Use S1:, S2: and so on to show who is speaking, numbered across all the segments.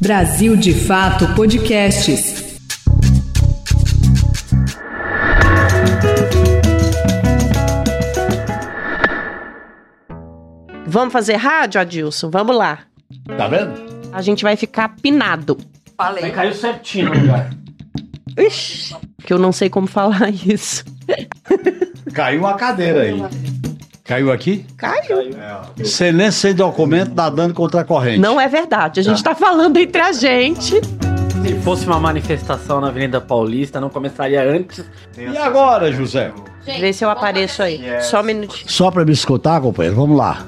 S1: Brasil de Fato Podcasts.
S2: Vamos fazer rádio, Adilson? Vamos lá.
S3: Tá vendo?
S2: A gente vai ficar pinado.
S4: Aí caiu certinho no lugar.
S2: Ixi, que eu não sei como falar isso.
S3: Caiu uma cadeira aí. Caiu aqui?
S2: Caiu.
S3: Silêncio sem documento, nadando contra a corrente.
S2: Não é verdade. A gente tá falando entre a gente.
S4: Se fosse uma manifestação na Avenida Paulista, não começaria antes.
S3: E agora, José?
S2: Vê se eu apareço aí. Só um minutinho.
S3: Só pra me escutar, companheiro, vamos lá.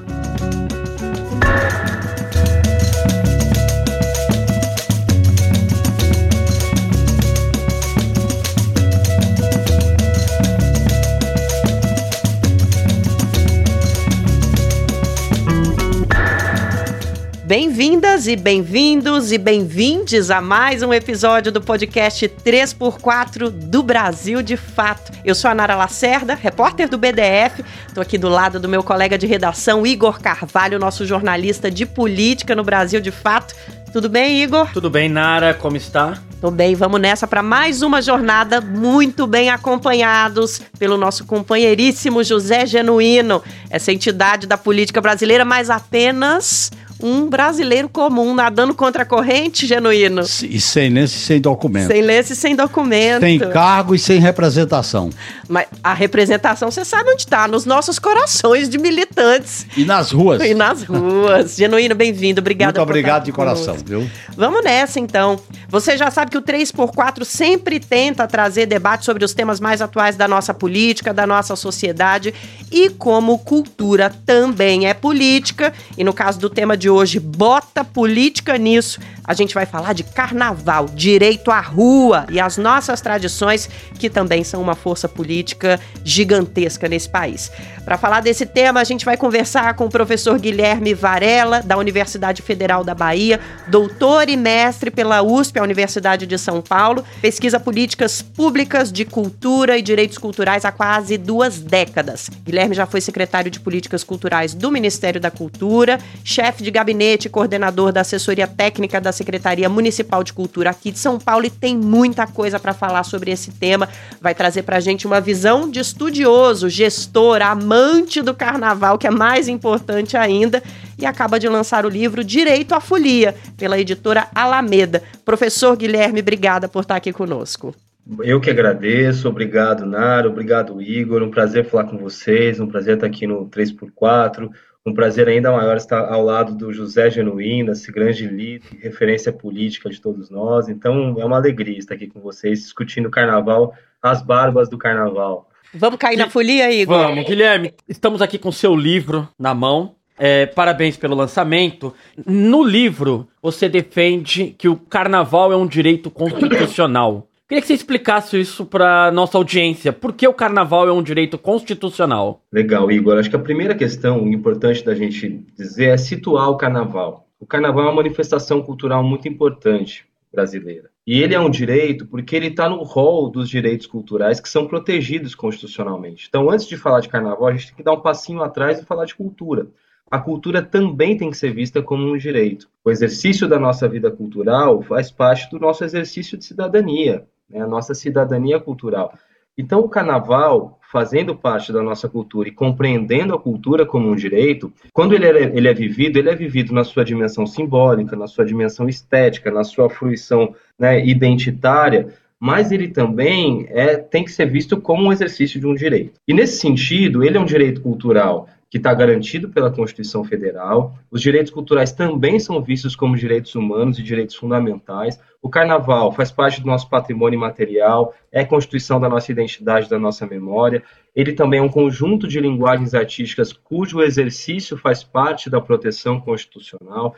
S2: Bem-vindas e bem-vindos e bem-vindes a mais um episódio do podcast 3x4 do Brasil de Fato. Eu sou a Nara Lacerda, repórter do BDF. Estou aqui do lado do meu colega de redação, Igor Carvalho, nosso jornalista de política no Brasil de Fato. Tudo bem, Igor?
S4: Tudo bem, Nara? Como está?
S2: Tô bem, vamos nessa para mais uma jornada muito bem acompanhados pelo nosso companheiríssimo José Genuíno, essa entidade da política brasileira, mas apenas um brasileiro comum nadando contra a corrente, Genuíno.
S3: E sem lenço e sem documento.
S2: Sem lenço e sem documento.
S3: Sem cargo e sem representação.
S2: Mas a representação, você sabe onde está, nos nossos corações de militantes.
S3: E nas ruas.
S2: E nas ruas. Genuíno, bem-vindo. Obrigada
S3: Muito obrigado de coração,
S2: conosco.
S3: viu?
S2: Vamos nessa, então. Você já sabe que o 3x4 sempre tenta trazer debate sobre os temas mais atuais da nossa política, da nossa sociedade. E como cultura também é política, e no caso do tema de hoje, bota política nisso, a gente vai falar de carnaval, direito à rua e as nossas tradições, que também são uma força política gigantesca nesse país. Para falar desse tema, a gente vai conversar com o professor Guilherme Varela, da Universidade Federal da Bahia, doutor e mestre pela USP, a Universidade de São Paulo, pesquisa políticas públicas de cultura e direitos culturais há quase duas décadas. Guilherme já foi secretário de Políticas Culturais do Ministério da Cultura, chefe de gabinete coordenador da assessoria técnica da Secretaria Municipal de Cultura aqui de São Paulo e tem muita coisa para falar sobre esse tema. Vai trazer para a gente uma visão de estudioso, gestor, amante do carnaval, que é mais importante ainda, e acaba de lançar o livro Direito à Folia, pela editora Alameda. Professor Guilherme, obrigada por estar aqui conosco.
S5: Eu que agradeço, obrigado Nara, obrigado Igor, um prazer falar com vocês, um prazer estar aqui no 3x4, um prazer ainda maior estar ao lado do José Genuíno, esse grande líder, referência política de todos nós, então é uma alegria estar aqui com vocês, discutindo o carnaval, as barbas do carnaval.
S2: Vamos cair na folia, Igor?
S4: Vamos, Guilherme, estamos aqui com seu livro na mão. É, parabéns pelo lançamento. No livro, você defende que o carnaval é um direito constitucional. Queria que você explicasse isso para nossa audiência. Por que o carnaval é um direito constitucional?
S5: Legal, Igor. Acho que a primeira questão importante da gente dizer é situar o carnaval. O carnaval é uma manifestação cultural muito importante brasileira. E ele é um direito porque ele está no rol dos direitos culturais que são protegidos constitucionalmente. Então, antes de falar de carnaval, a gente tem que dar um passinho atrás e falar de cultura. A cultura também tem que ser vista como um direito. O exercício da nossa vida cultural faz parte do nosso exercício de cidadania, né? a nossa cidadania cultural. Então, o carnaval, fazendo parte da nossa cultura e compreendendo a cultura como um direito, quando ele é, ele é vivido, ele é vivido na sua dimensão simbólica, na sua dimensão estética, na sua fruição né, identitária, mas ele também é, tem que ser visto como um exercício de um direito. E nesse sentido, ele é um direito cultural que está garantido pela Constituição Federal. Os direitos culturais também são vistos como direitos humanos e direitos fundamentais. O carnaval faz parte do nosso patrimônio material, é constituição da nossa identidade, da nossa memória. Ele também é um conjunto de linguagens artísticas cujo exercício faz parte da proteção constitucional.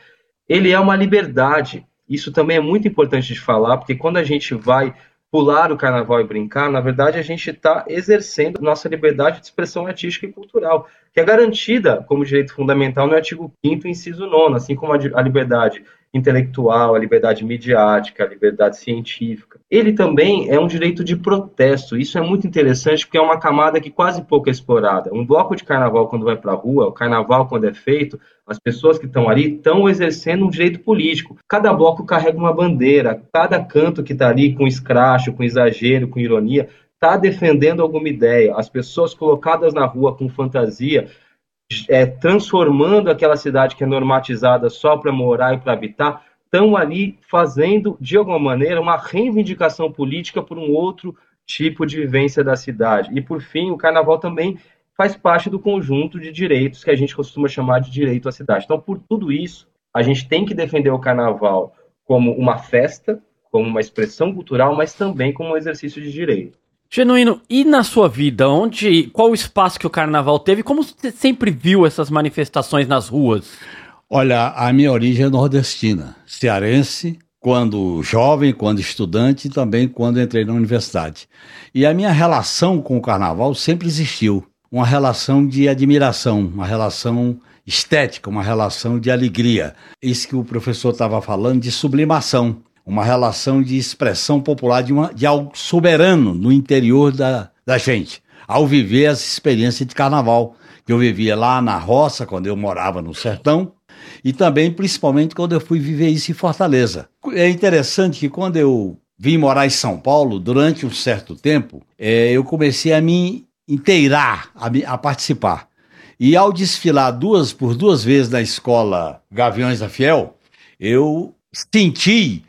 S5: Ele é uma liberdade. Isso também é muito importante de falar, porque quando a gente vai pular o carnaval e brincar, na verdade a gente está exercendo nossa liberdade de expressão artística e cultural, que é garantida como direito fundamental no artigo 5 inciso 9 assim como a liberdade intelectual, a liberdade midiática, a liberdade científica. Ele também é um direito de protesto. Isso é muito interessante porque é uma camada que quase pouco é explorada. Um bloco de carnaval, quando vai para a rua, o carnaval, quando é feito, as pessoas que estão ali estão exercendo um direito político. Cada bloco carrega uma bandeira, cada canto que está ali com escracho, com exagero, com ironia, está defendendo alguma ideia. As pessoas colocadas na rua com fantasia é, transformando aquela cidade que é normatizada só para morar e para habitar, estão ali fazendo, de alguma maneira, uma reivindicação política por um outro tipo de vivência da cidade. E, por fim, o carnaval também faz parte do conjunto de direitos que a gente costuma chamar de direito à cidade. Então, por tudo isso, a gente tem que defender o carnaval como uma festa, como uma expressão cultural, mas também como um exercício de direito.
S4: Genuíno, e na sua vida, onde, qual o espaço que o carnaval teve? Como você sempre viu essas manifestações nas ruas?
S3: Olha, a minha origem é nordestina, cearense, quando jovem, quando estudante e também quando entrei na universidade. E a minha relação com o carnaval sempre existiu, uma relação de admiração, uma relação estética, uma relação de alegria. Isso que o professor estava falando de sublimação uma relação de expressão popular de, uma, de algo soberano no interior da, da gente, ao viver as experiências de carnaval que eu vivia lá na roça, quando eu morava no sertão, e também, principalmente, quando eu fui viver isso em Fortaleza. É interessante que quando eu vim morar em São Paulo, durante um certo tempo, é, eu comecei a me inteirar, a, me, a participar. E ao desfilar duas por duas vezes na escola Gaviões da Fiel, eu senti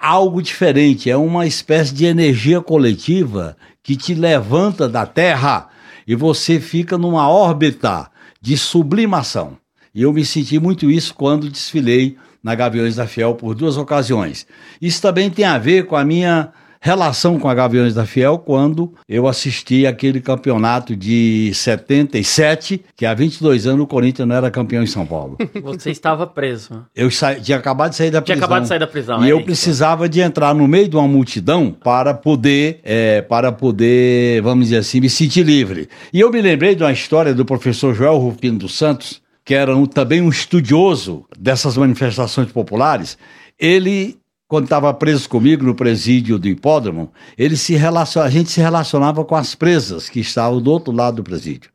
S3: algo diferente, é uma espécie de energia coletiva que te levanta da Terra e você fica numa órbita de sublimação. E eu me senti muito isso quando desfilei na Gaviões da Fiel por duas ocasiões. Isso também tem a ver com a minha relação com a Gaviões da Fiel quando eu assisti aquele campeonato de 77, que há 22 anos o Corinthians não era campeão em São Paulo.
S4: Você estava preso.
S3: Eu sa... tinha acabado de sair da prisão.
S4: Tinha acabado de sair da prisão.
S3: E é eu isso. precisava de entrar no meio de uma multidão para poder, é, para poder, vamos dizer assim, me sentir livre. E eu me lembrei de uma história do professor Joel Rufino dos Santos, que era um, também um estudioso dessas manifestações populares. Ele quando estava preso comigo no presídio do hipódromo, ele se relacion... a gente se relacionava com as presas que estavam do outro lado do presídio.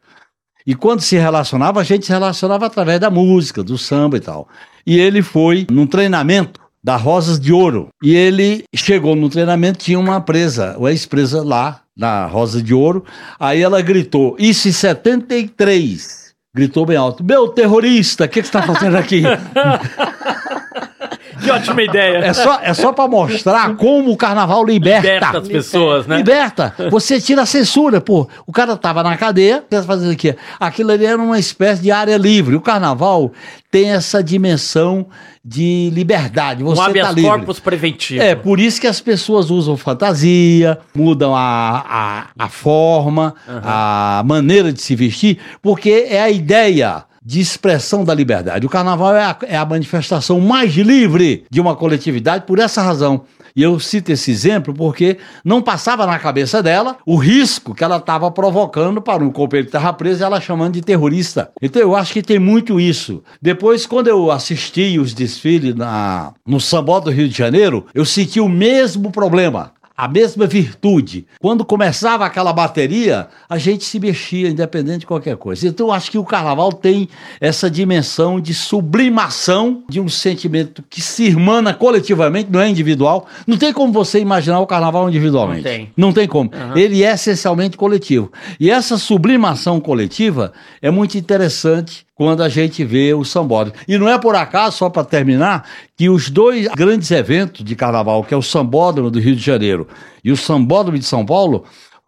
S3: E quando se relacionava, a gente se relacionava através da música, do samba e tal. E ele foi num treinamento da Rosas de Ouro. E ele chegou no treinamento, tinha uma presa, uma ex-presa lá, na Rosa de Ouro. Aí ela gritou, isso em 73. Gritou bem alto: Meu terrorista, o que, você está fazendo aqui?
S4: Que ótima ideia.
S3: É só, é só pra mostrar como o carnaval liberta.
S4: Liberta as pessoas, né?
S3: Liberta. Você tira a censura, pô. O cara tava na cadeia, o tá fazendo aqui? Aquilo ali era uma espécie de área livre. O carnaval tem essa dimensão de liberdade. Você um habeas tá livre. corpus
S4: preventivo.
S3: É, por isso que as pessoas usam fantasia, mudam a, a, a forma, uhum. a maneira de se vestir, porque é a ideia de expressão da liberdade. O carnaval é a, é a manifestação mais livre de uma coletividade por essa razão. E eu cito esse exemplo porque não passava na cabeça dela o risco que ela estava provocando para um companheiro que estava preso ela chamando de terrorista. Então eu acho que tem muito isso. Depois, quando eu assisti os desfiles na, no Sambó do Rio de Janeiro, eu senti o mesmo problema a mesma virtude. Quando começava aquela bateria, a gente se mexia, independente de qualquer coisa. Então, eu acho que o carnaval tem essa dimensão de sublimação de um sentimento que se irmana coletivamente, não é individual. Não tem como você imaginar o carnaval individualmente. Não tem. Não tem como. Uhum. Ele é essencialmente coletivo. E essa sublimação coletiva é muito interessante quando a gente vê o sambódromo. E não é por acaso, só para terminar, que os dois grandes eventos de carnaval, que é o sambódromo do Rio de Janeiro e o sambódromo de São Paulo,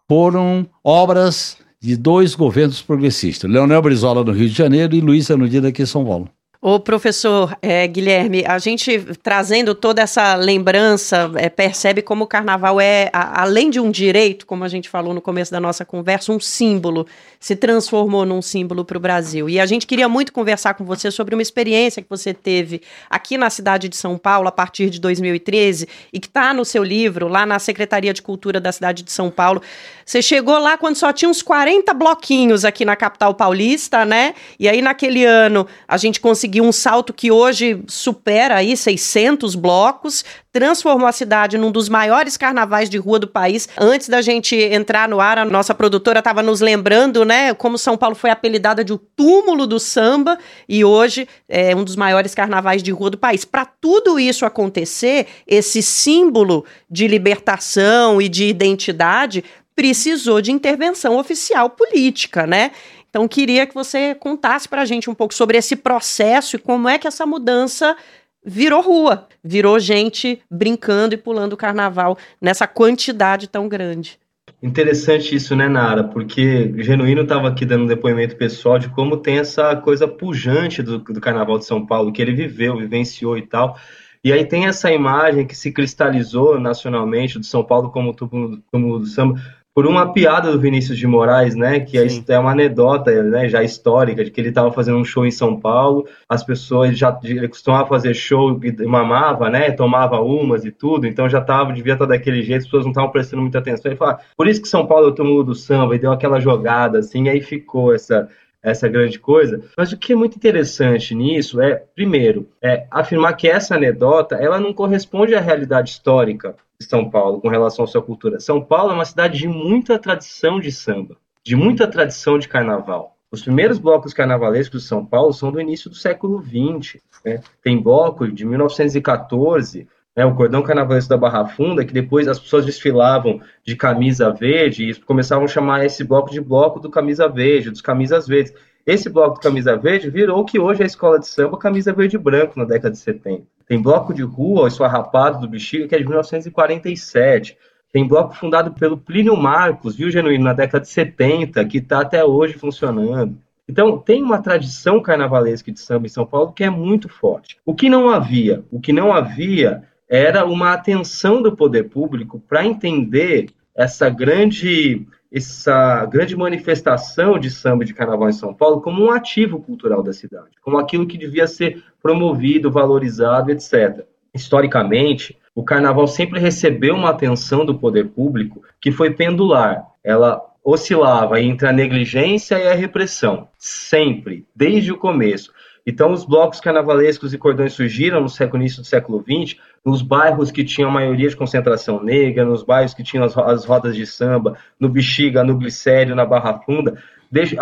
S3: foram obras de dois governos progressistas, Leonel Brizola no Rio de Janeiro e Luiz Anudina aqui em São Paulo.
S2: O professor é, Guilherme, a gente trazendo toda essa lembrança, é, percebe como o carnaval é, a, além de um direito, como a gente falou no começo da nossa conversa, um símbolo, se transformou num símbolo para o Brasil. E a gente queria muito conversar com você sobre uma experiência que você teve aqui na cidade de São Paulo a partir de 2013 e que está no seu livro, lá na Secretaria de Cultura da cidade de São Paulo. Você chegou lá quando só tinha uns 40 bloquinhos aqui na capital paulista, né? E aí naquele ano a gente conseguiu conseguiu um salto que hoje supera aí 600 blocos, transformou a cidade num dos maiores carnavais de rua do país. Antes da gente entrar no ar, a nossa produtora estava nos lembrando, né, como São Paulo foi apelidada de o túmulo do samba e hoje é um dos maiores carnavais de rua do país. Para tudo isso acontecer, esse símbolo de libertação e de identidade precisou de intervenção oficial política, né? Então, queria que você contasse para a gente um pouco sobre esse processo e como é que essa mudança virou rua, virou gente brincando e pulando o carnaval nessa quantidade tão grande.
S5: Interessante isso, né, Nara? Porque Genuíno estava aqui dando um depoimento pessoal de como tem essa coisa pujante do, do Carnaval de São Paulo, que ele viveu, vivenciou e tal. E aí tem essa imagem que se cristalizou nacionalmente do São Paulo como túmulo do samba por uma piada do Vinícius de Moraes, né, que é Sim. é uma anedota, né, já histórica, de que ele estava fazendo um show em São Paulo, as pessoas já ele costumava fazer show e mamava, né, tomava umas e tudo, então já tava, devia estar daquele jeito, as pessoas não estavam prestando muita atenção, ele fala, por isso que São Paulo é o túmulo do samba, e deu aquela jogada, assim, e aí ficou essa essa grande coisa. Mas o que é muito interessante nisso é, primeiro, é afirmar que essa anedota ela não corresponde à realidade histórica São Paulo com relação à sua cultura. São Paulo é uma cidade de muita tradição de samba, de muita tradição de carnaval. Os primeiros blocos carnavalescos de São Paulo são do início do século XX. Né? Tem bloco de 1914, né, o cordão carnavalesco da Barra Funda, que depois as pessoas desfilavam de camisa verde e começavam a chamar esse bloco de bloco do camisa verde, dos camisas verdes. Esse bloco do camisa verde virou o que hoje é a escola de samba camisa verde e branco na década de 70. Tem bloco de rua, o Esfarrapado do Bexiga, que é de 1947. Tem bloco fundado pelo Plínio Marcos, viu, Genuíno, na década de 70, que está até hoje funcionando. Então, tem uma tradição carnavalesca de samba em São Paulo que é muito forte. O que não havia? O que não havia era uma atenção do poder público para entender essa grande essa grande manifestação de samba de carnaval em São Paulo como um ativo cultural da cidade, como aquilo que devia ser promovido, valorizado, etc. Historicamente, o carnaval sempre recebeu uma atenção do poder público que foi pendular. Ela oscilava entre a negligência e a repressão, sempre, desde o começo. Então, os blocos carnavalescos e cordões surgiram no século, início do século XX, nos bairros que tinham maioria de concentração negra, nos bairros que tinham as, as rodas de samba, no Bexiga, no Glicério, na Barra Funda.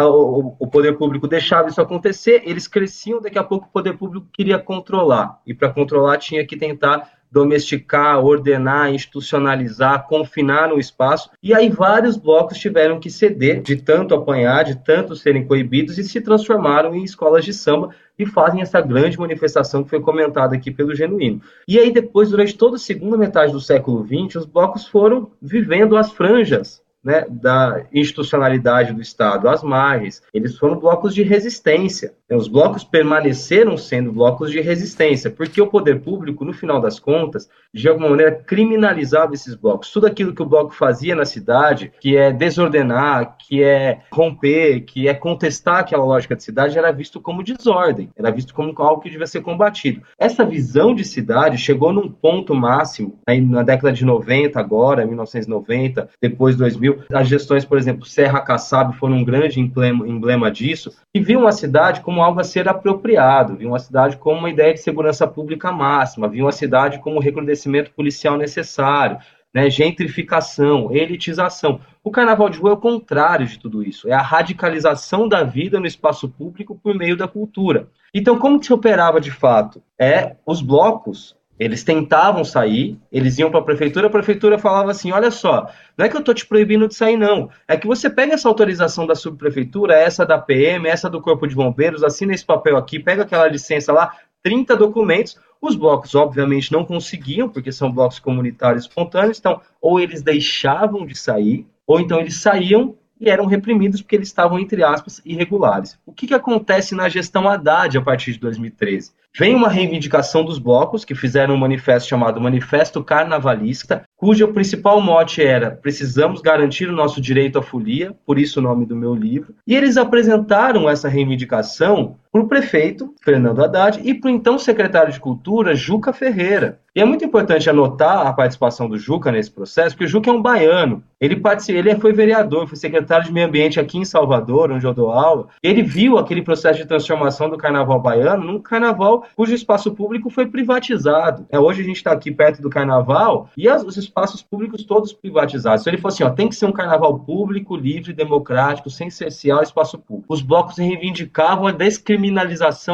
S5: O, o, poder público deixava isso acontecer, eles cresciam, daqui a pouco o poder público queria controlar. E para controlar tinha que tentar domesticar, ordenar, institucionalizar, confinar no espaço. E aí vários blocos tiveram que ceder de tanto apanhar, de tanto serem coibidos e se transformaram em escolas de samba e fazem essa grande manifestação que foi comentada aqui pelo Genuíno. E aí depois, durante toda a segunda metade do século XX, os blocos foram vivendo as franjas né, da institucionalidade do Estado às margens, eles foram blocos de resistência. Os blocos permaneceram sendo blocos de resistência, porque o poder público, no final das contas, de alguma maneira criminalizava esses blocos. Tudo aquilo que o bloco fazia na cidade, que é desordenar, que é romper, que é contestar aquela lógica de cidade, era visto como desordem, era visto como algo que devia ser combatido. Essa visão de cidade chegou num ponto máximo aí na década de 90, agora, 1990, depois 2000, as gestões, por exemplo, Serra Kassab foram um grande emblema, emblema disso, e viu uma cidade como algo a ser apropriado, viu uma cidade como uma ideia de segurança pública máxima, viu uma cidade como recrudescimento policial necessário, né, gentrificação, elitização. O carnaval de rua é o contrário de tudo isso, é a radicalização da vida no espaço público por meio da cultura. Então, como que se operava de fato? É os blocos eles tentavam sair, eles iam para a prefeitura, a prefeitura falava assim: olha só, não é que eu estou te proibindo de sair, não. É que você pega essa autorização da subprefeitura, essa da PM, essa do Corpo de Bombeiros, assina esse papel aqui, pega aquela licença lá, 30 documentos. Os blocos, obviamente, não conseguiam, porque são blocos comunitários espontâneos, então, ou eles deixavam de sair, ou então eles saíam e eram reprimidos porque eles estavam, entre aspas, irregulares. O que, que acontece na gestão Haddad a partir de 2013? Vem uma reivindicação dos blocos, que fizeram um manifesto chamado Manifesto Carnavalista, cujo principal mote era precisamos garantir o nosso direito à folia, por isso o nome do meu livro. E eles apresentaram essa reivindicação por prefeito Fernando Haddad e por então secretário de Cultura Juca Ferreira. E é muito importante anotar a participação do Juca nesse processo, porque o Juca é um baiano. Ele, participou, ele foi vereador, foi secretário de Meio Ambiente aqui em Salvador, onde eu dou aula. Ele viu aquele processo de transformação do carnaval baiano num carnaval cujo espaço público foi privatizado. É, hoje a gente está aqui perto do carnaval e as, os espaços públicos todos privatizados. Então ele falou assim: ó, tem que ser um carnaval público, livre, democrático, sem cercear o espaço público. Os blocos reivindicavam a descriminalização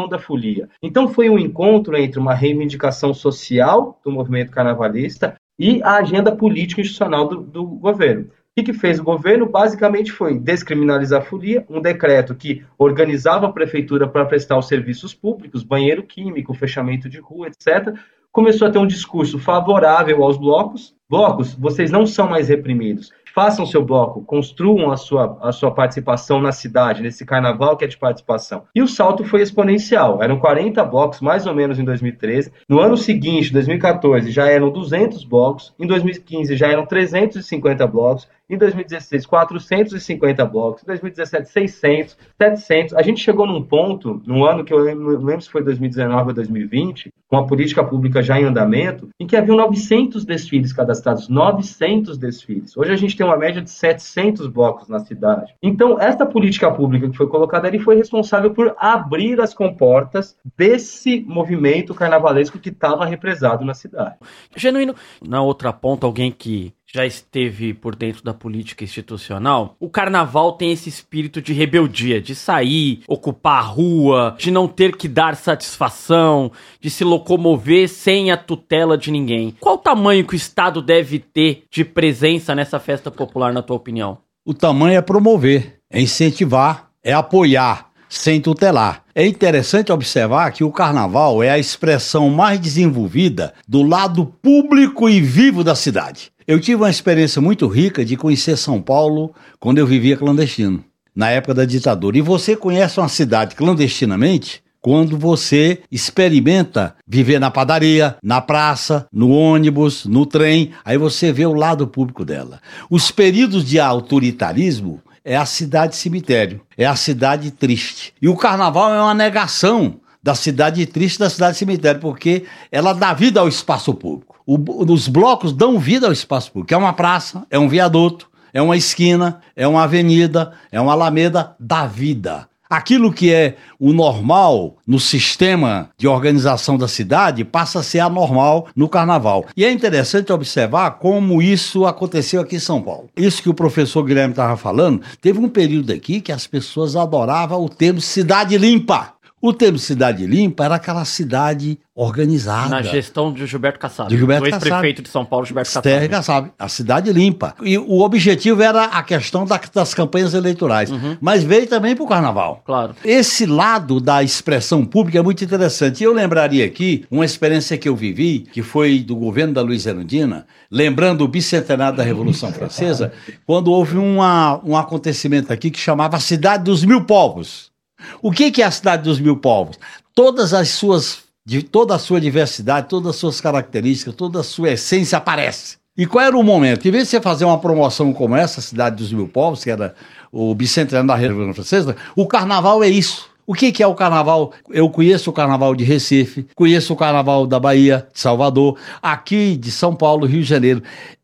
S5: da folia. Então foi um encontro entre uma reivindicação social do movimento carnavalista e a agenda política institucional do, do governo. O que, fez o governo? Basicamente foi descriminalizar a folia, um decreto que organizava a prefeitura para prestar os serviços públicos, banheiro químico, fechamento de rua, etc. Começou a ter um discurso favorável aos blocos. Blocos, vocês não são mais reprimidos façam seu bloco, construam a sua, a sua participação na cidade, nesse carnaval que é de participação. E o salto foi exponencial. Eram 40 blocos, mais ou menos, em 2013. No ano seguinte, 2014, já eram 200 blocos. Em 2015, já eram 350 blocos. Em 2016, 450 blocos. Em 2017, 600, 700. A gente chegou num ponto, no ano que eu lembro se foi 2019 ou 2020, com a política pública já em andamento, em que havia 900 desfiles cadastrados. 900 desfiles. Hoje a gente tem uma média de 700 blocos na cidade. Então, esta política pública que foi colocada ali foi responsável por abrir as comportas desse movimento carnavalesco que estava represado na cidade.
S4: Genuíno, na outra ponta, alguém que já esteve por dentro da política institucional, o carnaval tem esse espírito de rebeldia, de sair, ocupar a rua, de não ter que dar satisfação, de se locomover sem a tutela de ninguém. Qual o tamanho que o Estado deve ter de presença nessa festa popular, na tua opinião?
S3: O tamanho é promover, é incentivar, é apoiar, sem tutelar. É interessante observar que o carnaval é a expressão mais desenvolvida do lado público e vivo da cidade. Eu tive uma experiência muito rica de conhecer São Paulo quando eu vivia clandestino, na época da ditadura. E você conhece uma cidade clandestinamente quando você experimenta viver na padaria, na praça, no ônibus, no trem, aí você vê o lado público dela. Os períodos de autoritarismo é a cidade cemitério, é a cidade triste. E o carnaval é uma negação da cidade triste, da cidade cemitério, porque ela dá vida ao espaço público. O, os blocos dão vida ao espaço público. É uma praça, é um viaduto, é uma esquina, é uma avenida, é uma alameda da vida. Aquilo que é o normal no sistema de organização da cidade passa a ser anormal no carnaval. E é interessante observar como isso aconteceu aqui em São Paulo. Isso que o professor Guilherme estava falando, teve um período aqui que as pessoas adoravam o termo cidade limpa. O termo cidade limpa era aquela cidade organizada.
S4: Na gestão de Gilberto Kassab.
S3: De Gilberto
S4: do ex-prefeito de São Paulo, Gilberto Kassab.
S3: Kassab, a cidade limpa. E o objetivo era a questão da, das campanhas eleitorais. Uhum. Mas veio também para o carnaval.
S4: Claro.
S3: Esse lado da expressão pública é muito interessante. E eu lembraria aqui uma experiência que eu vivi, que foi do governo da Luiz Erundina, lembrando o bicentenário da Revolução Francesa, quando houve uma, um acontecimento aqui que chamava Cidade dos Mil Povos. O que, que é a Cidade dos Mil Povos? Todas as suas de toda a sua diversidade, todas as suas características, toda a sua essência aparece. E qual era o momento? Em vez de você fazer uma promoção como essa, Cidade dos Mil Povos, que era o bicentenário da Revolução Francesa, o carnaval é isso. O que, que é o carnaval? Eu conheço o carnaval de Recife, conheço o carnaval da Bahia, de Salvador, aqui de São Paulo, Rio de Janeiro.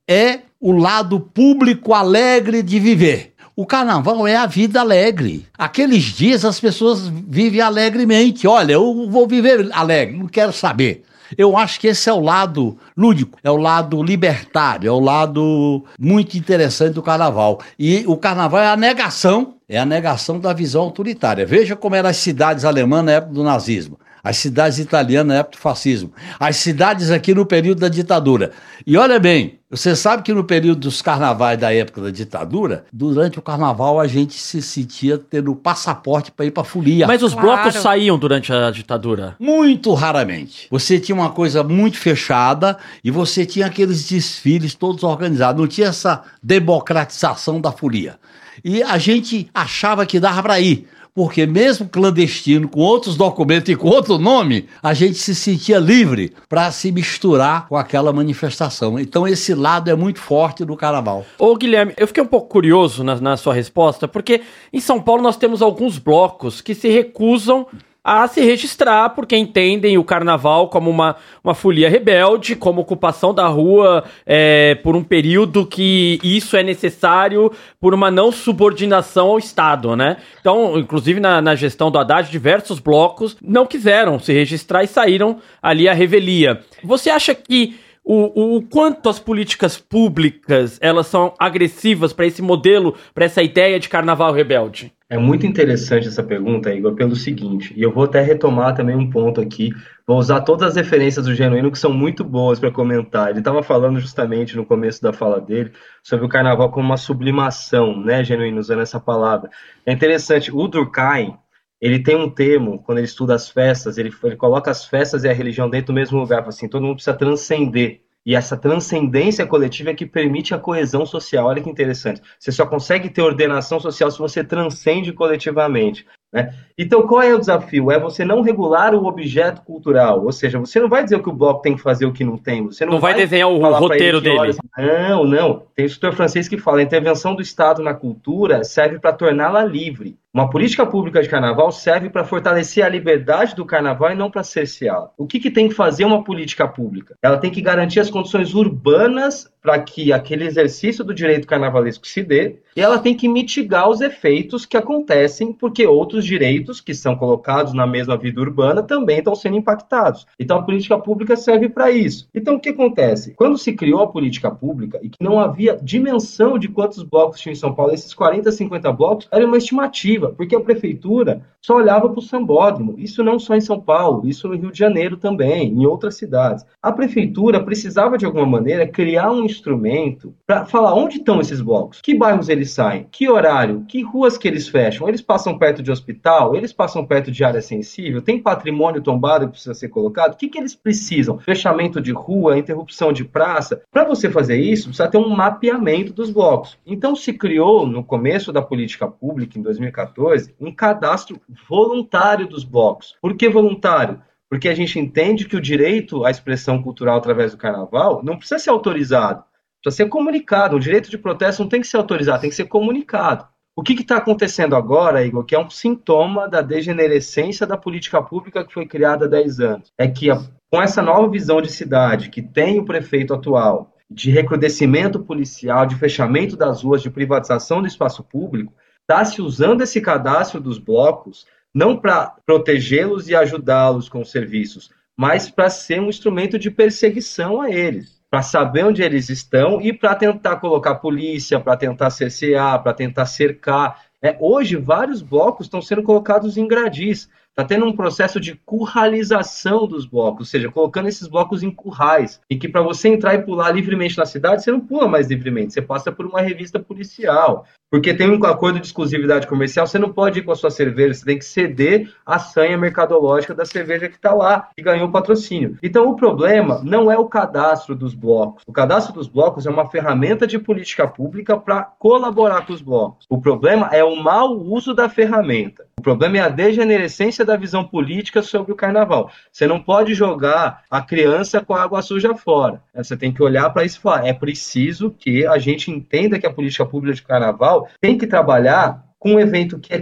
S3: É o lado público alegre de viver. O carnaval é a vida alegre. Aqueles dias as pessoas vivem alegremente. Olha, eu vou viver alegre, não quero saber. Eu acho que esse é o lado lúdico, é o lado libertário, é o lado muito interessante do carnaval. E o carnaval é a negação, é a negação da visão autoritária. Veja como eram as cidades alemãs na época do nazismo as cidades italianas na época do fascismo, as cidades aqui no período da ditadura. E olha bem, você sabe que no período dos carnavais da época da ditadura, durante o carnaval a gente se sentia tendo passaporte para ir para folia.
S4: Mas os claro. blocos saíam durante a ditadura?
S3: Muito raramente. Você tinha uma coisa muito fechada e você tinha aqueles desfiles todos organizados. Não tinha essa democratização da folia. E a gente achava que dava para ir porque mesmo clandestino, com outros documentos e com outro nome, a gente se sentia livre para se misturar com aquela manifestação. Então esse lado é muito forte do carnaval.
S4: Ô Guilherme, eu fiquei um pouco curioso na, na sua resposta, porque em São Paulo nós temos alguns blocos que se recusam a se registrar, porque entendem o carnaval como uma, uma folia rebelde, como ocupação da rua é, por um período que isso é necessário por uma não subordinação ao Estado, né? Então, inclusive na, na gestão do Haddad, diversos blocos não quiseram se registrar e saíram ali à revelia. Você acha que o, o, quanto as políticas públicas elas são agressivas para esse modelo, para essa ideia de carnaval rebelde?
S5: É muito interessante essa pergunta, Igor, pelo seguinte, e eu vou até retomar também um ponto aqui, vou usar todas as referências do Genuíno que são muito boas para comentar. Ele estava falando justamente no começo da fala dele sobre o carnaval como uma sublimação, né, Genuíno, usando essa palavra. É interessante, o Durkheim, ele tem um termo, quando ele estuda as festas, ele, ele coloca as festas e a religião dentro do mesmo lugar, assim, todo mundo precisa transcender. E essa transcendência coletiva é que permite a coesão social. Olha que interessante. Você só consegue ter ordenação social se você transcende coletivamente. Né? Então, qual é o desafio? É você não regular o objeto cultural. Ou seja, você não vai dizer o que o bloco tem que fazer o que não tem. Você não,
S4: não vai, vai, desenhar o roteiro dele. Olha,
S5: não, não. Tem o escritor francês que fala: a intervenção do Estado na cultura serve para torná-la livre. Uma política pública de carnaval serve para fortalecer a liberdade do carnaval e não para cerceá-la. O que, que tem que fazer uma política pública? Ela tem que garantir as condições urbanas para que aquele exercício do direito carnavalesco se dê, e ela tem que mitigar os efeitos que acontecem porque outros direitos que são colocados na mesma vida urbana também estão sendo impactados. Então a política pública serve para isso. Então o que acontece? Quando se criou a política pública e que não havia dimensão de quantos blocos tinha em São Paulo, esses 40, 50 blocos, era uma estimativa porque a prefeitura só olhava para o sambódromo. Isso não só em São Paulo, isso no Rio de Janeiro também, em outras cidades. A prefeitura precisava, de alguma maneira, criar um instrumento para falar onde estão esses blocos, que bairros eles saem, que horário, que ruas que eles fecham. Eles passam perto de hospital, eles passam perto de área sensível, tem patrimônio tombado que precisa ser colocado. O que, que eles precisam? Fechamento de rua, interrupção de praça. Para você fazer isso, precisa ter um mapeamento dos blocos. Então se criou, no começo da política pública, em 2014, 2014, um cadastro voluntário dos blocos. Por que voluntário? Porque a gente entende que o direito à expressão cultural através do carnaval não precisa ser autorizado, precisa ser comunicado. O direito de protesto não tem que ser autorizado, tem que ser comunicado. O que está acontecendo agora, Igor, que é um sintoma da degenerescência da política pública que foi criada há 10 anos, é que com essa nova visão de cidade que tem o prefeito atual, de recrudescimento policial, de fechamento das ruas, de privatização do espaço público, está se usando esse cadastro dos blocos não para protegê-los e ajudá-los com serviços, mas para ser um instrumento de perseguição a eles, para saber onde eles estão e para tentar colocar polícia, para tentar cercear, para tentar cercar. É, hoje, vários blocos estão sendo colocados em gradis. Está tendo um processo de curralização dos blocos, ou seja, colocando esses blocos em currais, e que para você entrar e pular livremente na cidade, você não pula mais livremente, você passa por uma revista policial, porque tem um acordo de exclusividade comercial, você não pode ir com a sua cerveja, você tem que ceder a sanha mercadológica da cerveja que está lá, que ganhou o patrocínio. Então o problema não é o cadastro dos blocos. O cadastro dos blocos é uma ferramenta de política pública para colaborar com os blocos. O problema é o mau uso da ferramenta. O problema é a degenerescência da visão política sobre o carnaval. Você não pode jogar a criança com a água suja fora. Você tem que olhar para isso e falar: é preciso que a gente entenda que a política pública de carnaval tem que trabalhar com um evento que é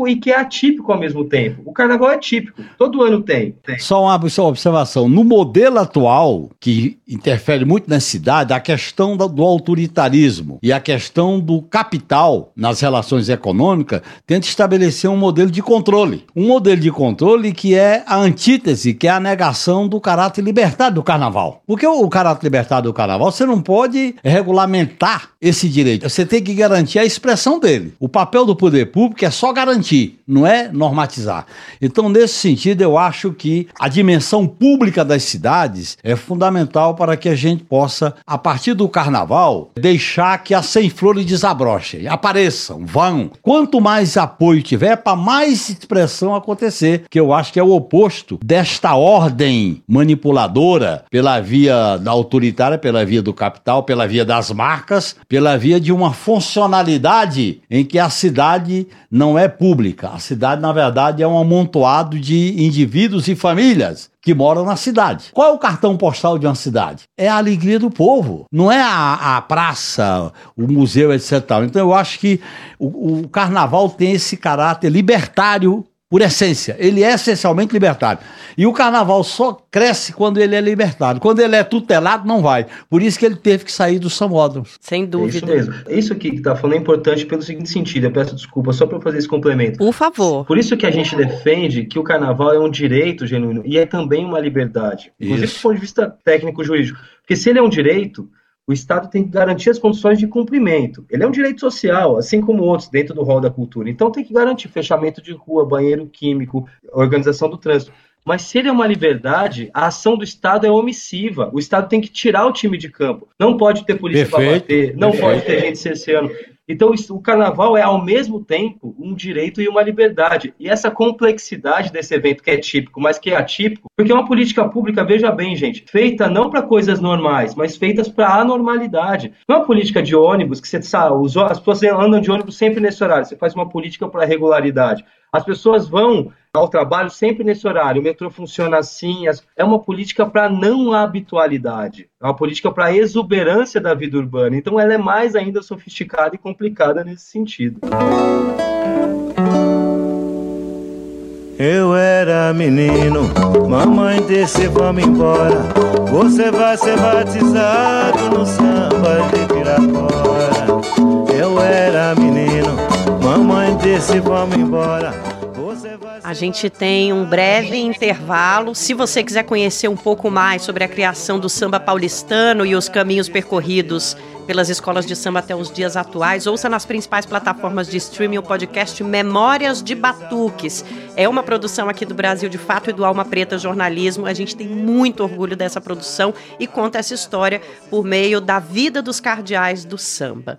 S5: típico e que é atípico ao mesmo tempo. O carnaval é típico, todo ano tem. tem.
S3: Só uma, só uma observação: no modelo atual, que interfere muito na cidade, a questão do autoritarismo e a questão do capital nas relações econômicas tenta estabelecer um modelo de controle. Um modelo de controle que é a antítese, que é a negação do caráter libertário do carnaval. Porque o caráter libertário do carnaval, você não pode regulamentar esse direito, você tem que garantir a expressão dele. O papel do poder público é só garantir, não é normatizar. Então, nesse sentido, eu acho que a dimensão pública das cidades é fundamental para que a gente possa, a partir do carnaval, deixar que as sem flores desabrochem, apareçam, vão. Quanto mais apoio tiver, para mais expressão acontecer, que eu acho que é o oposto desta ordem manipuladora pela via da autoritária, pela via do capital, pela via das marcas, pela via de uma funcionalidade em que a cidade cidade não é pública. A cidade, na verdade, é um amontoado de indivíduos e famílias que moram na cidade. Qual é o cartão postal de uma cidade? É a alegria do povo, não é a, a praça, o museu, etc. Então eu acho que o, o carnaval tem esse caráter libertário por essência. Ele é essencialmente libertário. E o carnaval só cresce quando ele é libertário. Quando ele é tutelado, não vai. Por isso que ele teve que sair dos samódromos.
S2: Sem dúvida.
S5: É isso mesmo. Isso aqui que está falando é importante pelo seguinte sentido. Eu peço desculpa só para fazer esse complemento.
S2: Por favor.
S5: Por isso que a gente defende que o carnaval é um direito genuíno e é também uma liberdade. Inclusive
S3: Isso.
S5: do ponto de vista técnico-jurídico. Porque se ele é um direito, o Estado tem que garantir as condições de cumprimento. Ele é um direito social, assim como outros, dentro do rol da cultura. Então tem que garantir fechamento de rua, banheiro químico, organização do trânsito. Mas se ele é uma liberdade, a ação do Estado é omissiva. O Estado tem que tirar o time de campo. Não pode ter polícia para bater, não
S3: perfeito.
S5: pode ter gente cerceando. Então, o carnaval é, ao mesmo tempo, um direito e uma liberdade. E essa complexidade desse evento, que é típico, mas que é atípico, porque é uma política pública, veja bem, gente, feita não para coisas normais, mas feitas para anormalidade. Não é uma política de ônibus, que você sabe, as pessoas andam de ônibus sempre nesse horário. Você faz uma política para regularidade. As pessoas vão ao trabalho sempre nesse horário. O metrô funciona assim. as- É uma política para não habitualidade. É uma política para exuberância da vida urbana. Então, ela é mais ainda sofisticada e complicada nesse sentido.
S6: Eu era menino, mamãe disse vamos embora. Você vai ser batizado no samba de Piracora. Eu era menino, mamãe disse vamos embora.
S2: A gente tem um breve intervalo. Se você quiser conhecer um pouco mais sobre a criação do samba paulistano e os caminhos percorridos pelas escolas de samba até os dias atuais, ouça nas principais plataformas de streaming o podcast Memórias de Batuques. É uma produção aqui do Brasil de Fato e do Alma Preta Jornalismo. A gente tem muito orgulho dessa produção e conta essa história por meio da vida dos cardeais do samba.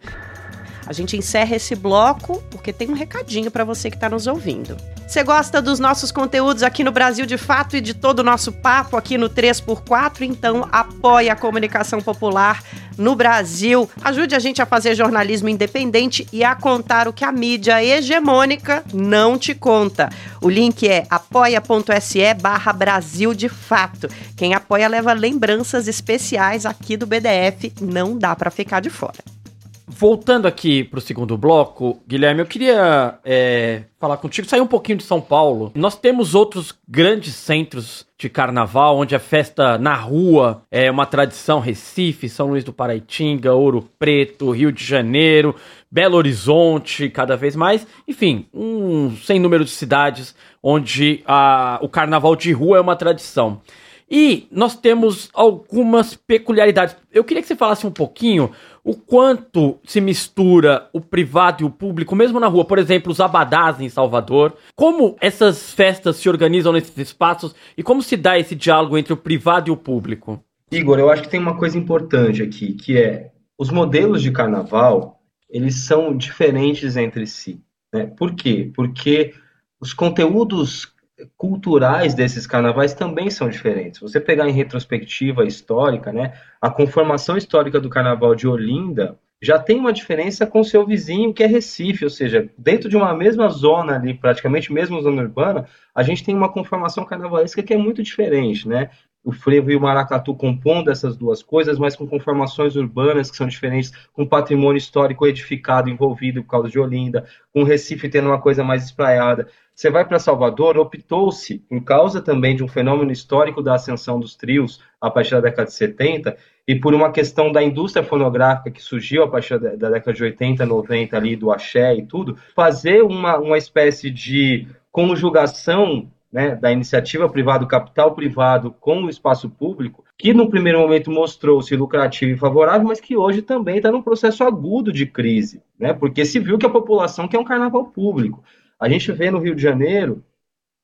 S2: A gente encerra esse bloco porque tem um recadinho para você que está nos ouvindo. Você gosta dos nossos conteúdos aqui no Brasil de Fato e de todo o nosso papo aqui no 3x4? Então apoie a comunicação popular no Brasil. Ajude a gente a fazer jornalismo independente e a contar o que a mídia hegemônica não te conta. O link é apoia.se barra Brasil de Fato. Quem apoia leva lembranças especiais aqui do BDF. Não dá para ficar de fora.
S4: Voltando aqui pro segundo bloco, Guilherme, eu queria é, falar contigo, sair um pouquinho de São Paulo. Nós temos outros grandes centros de carnaval, onde a festa na rua é uma tradição. Recife, São Luís do Paraitinga, Ouro Preto, Rio de Janeiro, Belo Horizonte, cada vez mais. Enfim, um sem número de cidades onde a, o carnaval de rua é uma tradição. E nós temos algumas peculiaridades. Eu queria que você falasse um pouquinho o quanto se mistura o privado e o público, mesmo na rua. Por exemplo, os abadás em Salvador. Como essas festas se organizam nesses espaços e como se dá esse diálogo entre o privado e o público?
S5: Igor, eu acho que tem uma coisa importante aqui, que é os modelos de carnaval, eles são diferentes entre si. Né? Por quê? Porque os conteúdos culturais desses carnavais também são diferentes. Você pegar em retrospectiva histórica, né, a conformação histórica do carnaval de Olinda já tem uma diferença com seu vizinho, que é Recife, ou seja, dentro de uma mesma zona ali, praticamente mesmo zona urbana, a gente tem uma conformação carnavalesca que é muito diferente, né? O frevo e o maracatu compondo essas duas coisas, mas com conformações urbanas que são diferentes, com patrimônio histórico edificado envolvido por causa de Olinda, com Recife tendo uma coisa mais espraiada. Você vai para Salvador, optou-se, por causa também de um fenômeno histórico da ascensão dos trios a partir da década de 70 e por uma questão da indústria fonográfica que surgiu a partir da, da década de 80, 90 ali, do axé e tudo, fazer uma, uma espécie de conjugação né, da iniciativa privada, capital privado com o espaço público, que no primeiro momento mostrou-se lucrativo e favorável, mas que hoje também está num processo agudo de crise, né, porque se viu que a população quer um carnaval público. A gente vê no Rio de Janeiro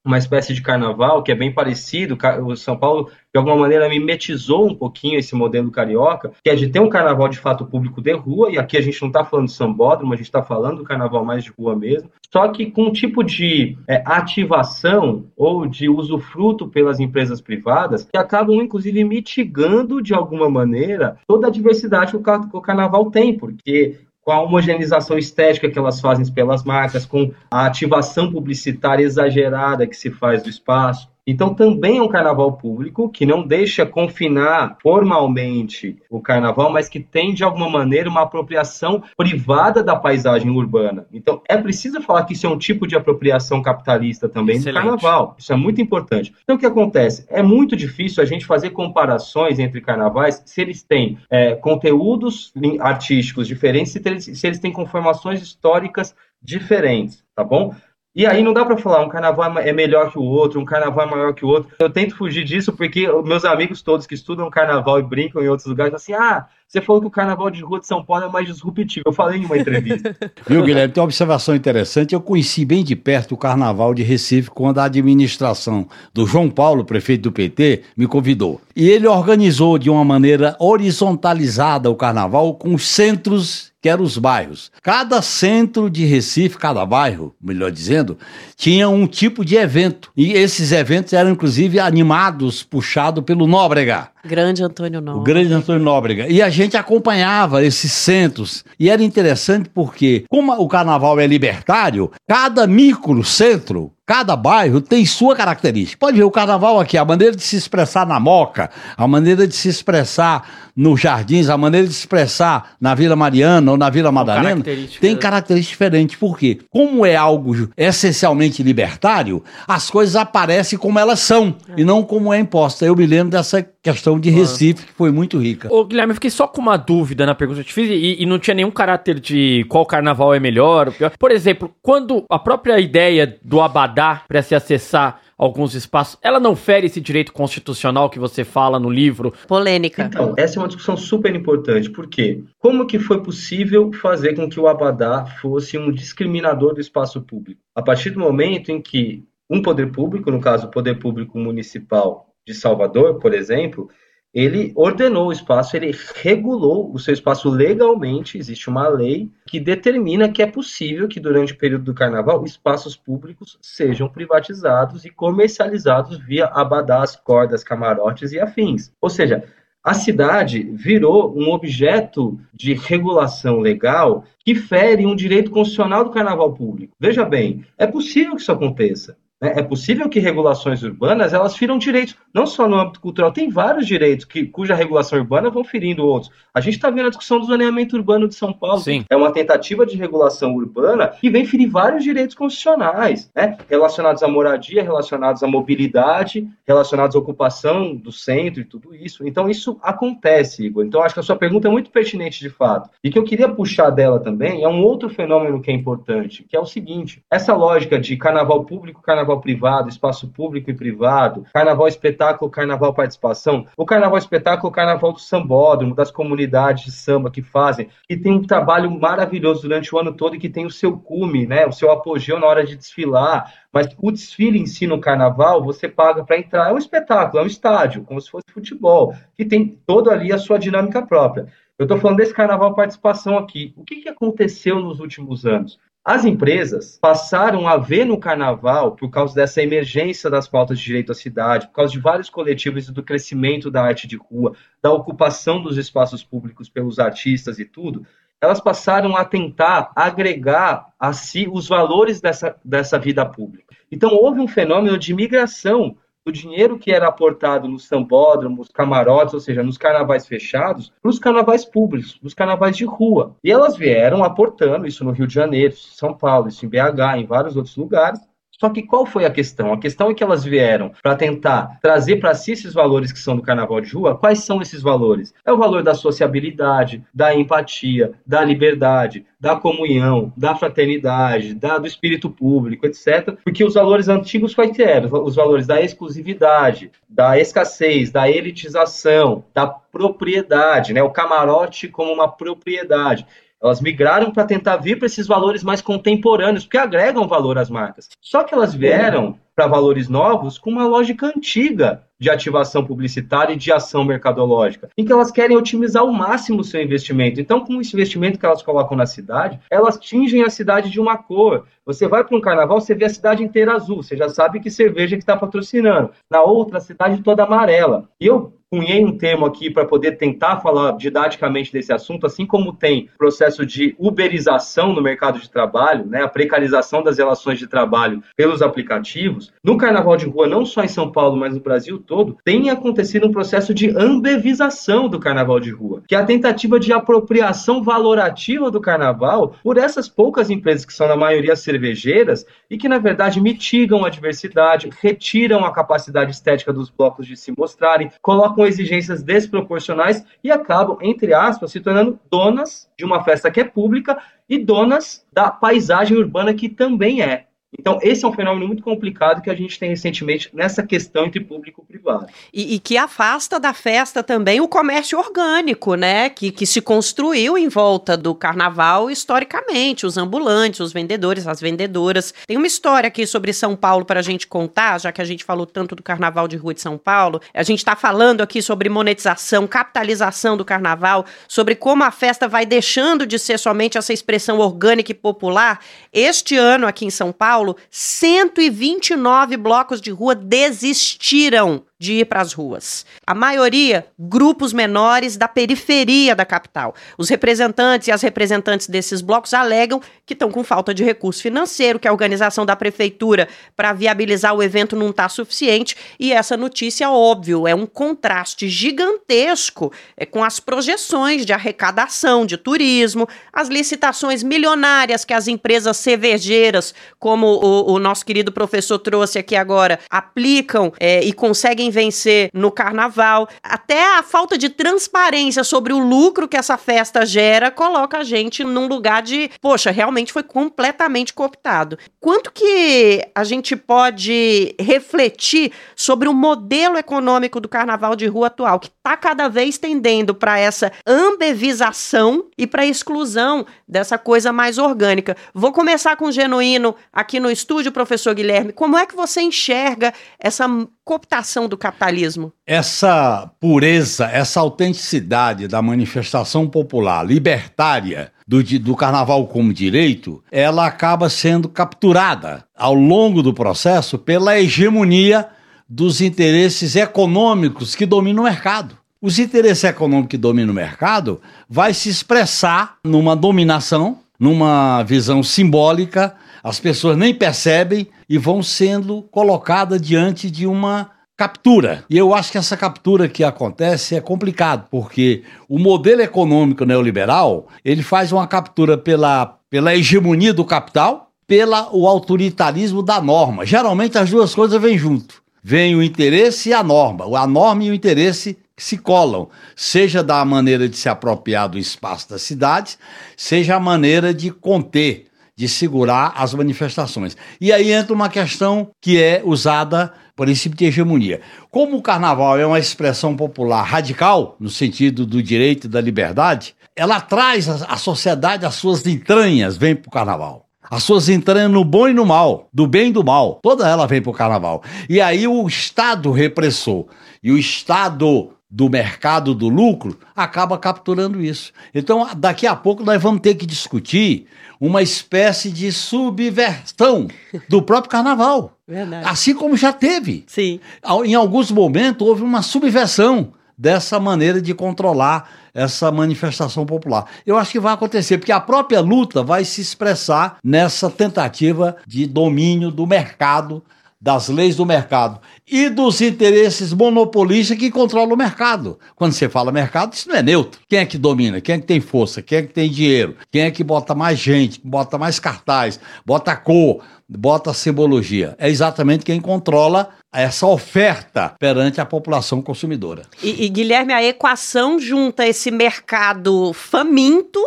S5: uma espécie de carnaval que é bem parecido. O São Paulo, de alguma maneira, mimetizou um pouquinho esse modelo carioca, que é de ter um carnaval de fato público de rua, e aqui a gente não está falando de sambódromo, a gente está falando do carnaval mais de rua mesmo, só que com um tipo de é, ativação ou de usufruto pelas empresas privadas que acabam, inclusive, mitigando de alguma maneira toda a diversidade que o carnaval tem, porque com a homogeneização estética que elas fazem pelas marcas, com a ativação publicitária exagerada que se faz do espaço. Então também é um carnaval público que não deixa confinar formalmente o carnaval, mas que tem de alguma maneira uma apropriação privada da paisagem urbana. Então é preciso falar que isso é um tipo de apropriação capitalista também
S4: Excelente.
S5: do carnaval. Isso é muito importante. Então o que acontece? É muito difícil a gente fazer comparações entre carnavais se eles têm é, conteúdos artísticos diferentes, se eles têm conformações históricas diferentes, tá bom? E aí não dá pra falar um carnaval é melhor que o outro, um carnaval é maior que o outro. Eu tento fugir disso porque meus amigos todos que estudam carnaval e brincam em outros lugares, assim, ah, você falou que o carnaval de rua de São Paulo é mais disruptivo. Eu falei em uma entrevista.
S3: Viu, Guilherme? Tem uma observação interessante. Eu conheci bem de perto o carnaval de Recife quando a administração do João Paulo, prefeito do PT, me convidou. E ele organizou de uma maneira horizontalizada o carnaval com os centros que eram os bairros. Cada centro de Recife, cada bairro, melhor dizendo, tinha um tipo de evento. E esses eventos eram, inclusive, animados, puxados pelo Nóbrega.
S2: Grande Antônio
S3: O
S2: Nóbrega.
S3: grande Antônio Nóbrega. E a gente acompanhava esses centros. E era interessante porque, como o carnaval é libertário, cada micro centro, cada bairro tem sua característica. Pode ver o carnaval aqui, a maneira de se expressar na Moca, a maneira de se expressar nos Jardins, a maneira de se expressar na Vila Mariana ou na Vila Madalena,
S4: características.
S3: tem características diferentes. Por quê? Como é algo essencialmente libertário, as coisas aparecem como elas são e não como é imposta. Eu me lembro dessa questão de Recife, que foi muito rica.
S4: Ô, Guilherme, eu fiquei só com uma dúvida na pergunta que eu te fiz e, e não tinha nenhum caráter de qual carnaval é melhor ou pior. Por exemplo, quando a própria ideia do abadá para se acessar alguns espaços, ela não fere esse direito constitucional que você fala no livro?
S2: Polêmica.
S5: Então, essa é uma discussão super importante. Por quê? Como que foi possível fazer com que o Abadá fosse um discriminador do espaço público? A partir do momento em que um poder público, no caso o poder público municipal de Salvador, por exemplo, ele ordenou o espaço, ele regulou o seu espaço legalmente, existe uma lei que determina que é possível que durante o período do carnaval espaços públicos sejam privatizados e comercializados via abadás, cordas, camarotes e afins. Ou seja, a cidade virou um objeto de regulação legal que fere um direito constitucional do carnaval público. Veja bem, é possível que isso aconteça. Né? É possível que regulações urbanas elas firam direitos, não só no âmbito cultural, tem vários direitos que, cuja regulação urbana vão ferindo outros. A gente está vendo a discussão do zoneamento urbano de São Paulo.
S4: Sim.
S5: É uma tentativa de regulação urbana que vem ferir vários direitos constitucionais, né? relacionados à moradia, relacionados à mobilidade, relacionados à ocupação do centro e tudo isso. Então, isso acontece, Igor. Então, acho que a sua pergunta é muito pertinente de fato. E que eu queria puxar dela também é um outro fenômeno que é importante, que é o seguinte: essa lógica de carnaval público, carnaval privado, espaço público e privado, carnaval espetáculo, carnaval participação, o carnaval espetáculo, o carnaval do sambódromo, das comunidades de samba que fazem, que tem um trabalho maravilhoso durante o ano todo e que tem o seu cume, né, o seu apogeu na hora de desfilar, mas o desfile em si no carnaval, você paga para entrar, é um espetáculo, é um estádio, como se fosse futebol, que tem toda ali a sua dinâmica própria. Eu estou falando desse carnaval participação aqui. O que, que aconteceu nos últimos anos? As empresas passaram a ver no carnaval, por causa dessa emergência das pautas de direito à cidade, por causa de vários coletivos e do crescimento da arte de rua, da ocupação dos espaços públicos pelos artistas e tudo, elas passaram a tentar agregar a si os valores dessa, dessa vida pública. Então, houve um fenômeno de migração do dinheiro que era aportado nos sambódromos, camarotes, ou seja, nos carnavais fechados, para os carnavais públicos, os carnavais de rua. E elas vieram aportando isso no Rio de Janeiro, São Paulo, isso em BH, em vários outros lugares. Só que qual foi a questão? A questão é que elas vieram para tentar trazer para si esses valores que são do carnaval de rua. Quais são esses valores? É o valor da sociabilidade, da empatia, da liberdade, da comunhão, da fraternidade, da, do espírito público, etc. Porque os valores antigos quais eram? Os valores da exclusividade, da escassez, da elitização, da propriedade, né? o camarote como uma propriedade. Elas migraram para tentar vir para esses valores mais contemporâneos, porque agregam valor às marcas. Só que elas vieram para valores novos com uma lógica antiga de ativação publicitária e de ação mercadológica, em que elas querem otimizar ao máximo o seu investimento. Então, com o investimento que elas colocam na cidade, elas tingem a cidade de uma cor. Você vai para um carnaval, você vê a cidade inteira azul, você já sabe que cerveja que está patrocinando. Na outra, a cidade toda amarela. E eu cunhei um termo aqui para poder tentar falar didaticamente desse assunto, assim como tem processo de uberização no mercado de trabalho, né, a precarização das relações de trabalho pelos aplicativos, no carnaval de rua, não só em São Paulo, mas no Brasil todo, tem acontecido um processo de ambevização do carnaval de rua, que é a tentativa de apropriação valorativa do carnaval por essas poucas empresas que são, na maioria, cervejeiras e que, na verdade, mitigam a diversidade, retiram a capacidade estética dos blocos de se mostrarem, colocam exigências desproporcionais e acabam, entre aspas, se tornando donas de uma festa que é pública e donas da paisagem urbana que também é. Então, esse é um fenômeno muito complicado que a gente tem recentemente nessa questão entre público e privado.
S2: E, e, que afasta da festa também o comércio orgânico, né? Que, que se construiu em volta do carnaval historicamente, os ambulantes, os vendedores, as vendedoras. Tem uma história aqui sobre São Paulo para a gente contar, já que a gente falou tanto do carnaval de rua de São Paulo. A gente está falando aqui sobre monetização, capitalização do carnaval, sobre como a festa vai deixando de ser somente essa expressão orgânica e popular. Este ano aqui em São Paulo, Paulo, 129 blocos de rua desistiram de ir para as ruas. A maioria, grupos menores da periferia da capital. Os representantes e as representantes desses blocos alegam que estão com falta de recurso financeiro, que a organização da prefeitura para viabilizar o evento não está suficiente. E essa notícia, óbvio, é um contraste gigantesco é, com as projeções de arrecadação de turismo, as licitações milionárias que as empresas cervejeiras, como o, o nosso querido professor trouxe aqui agora, aplicam é, e conseguem conseguem vencer no carnaval. Até a falta de transparência sobre o lucro que essa festa gera coloca a gente num lugar de, poxa, realmente foi completamente cooptado. Quanto que a gente pode refletir sobre o modelo econômico do carnaval de rua atual, que está cada vez tendendo para essa ambevização e para a exclusão dessa coisa mais orgânica? Vou começar com o genuíno aqui no estúdio, professor Guilherme. Como é que você enxerga essa cooptação do capitalismo?
S3: Essa pureza, essa autenticidade da manifestação popular libertária do, do carnaval como direito, ela acaba sendo capturada ao longo do processo pela hegemonia dos interesses econômicos que dominam o mercado. Os interesses econômicos que dominam o mercado vai se expressar numa dominação, numa visão simbólica as pessoas nem percebem e vão sendo colocadas diante de uma captura. E eu acho que essa captura que acontece é complicado, porque o modelo econômico neoliberal, ele faz uma captura pela, pela hegemonia do capital, pela o autoritarismo da norma. Geralmente as duas coisas vêm junto. Vem o interesse e a norma. A norma e o interesse que se colam, seja da maneira de se apropriar do espaço das cidades, seja a maneira de conter de segurar as manifestações. E aí entra uma questão que é usada princípio de hegemonia. Como o carnaval é uma expressão popular radical, no sentido do direito e da liberdade, ela traz a, sociedade as suas entranhas, vem para o carnaval. As suas entranhas no bom e no mal, do bem e do mal, toda ela vem para o carnaval. E aí o Estado repressor e o Estado do mercado do lucro acaba capturando isso. Então, daqui a pouco nós vamos ter que discutir uma espécie de subversão do próprio carnaval. Verdade. Assim como já teve.
S2: Sim.
S3: Em alguns momentos houve uma subversão dessa maneira de controlar essa manifestação popular. Eu acho que vai acontecer, porque a própria luta vai se expressar nessa tentativa de domínio do mercado das leis do mercado e dos interesses monopolistas que controlam o mercado. Quando você fala mercado, isso não é neutro. Quem é que domina? Quem é que tem força? Quem é que tem dinheiro? Quem é que bota mais gente? Bota mais cartaz? Bota cor? Bota simbologia? É exatamente quem controla essa oferta perante a população consumidora.
S2: E, e, Guilherme, a equação junta esse mercado faminto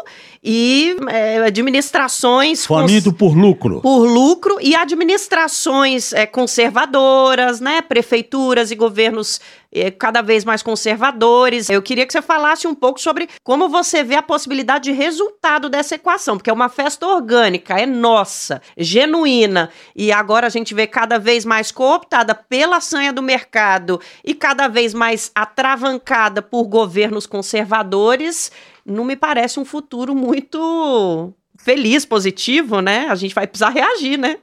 S2: e é, administrações.
S3: Faminto por lucro.
S2: Por lucro e administrações é, conservadoras, né? Prefeituras e governos é, cada vez mais conservadores. Eu queria que você falasse um pouco sobre como você vê a possibilidade de resultado dessa equação, porque é uma festa orgânica, é nossa, genuína, e agora a gente vê cada vez mais cooptada pela sanha do mercado e cada vez mais atravancada por governos conservadores não me parece um futuro muito feliz, positivo, né? A gente vai precisar reagir, né?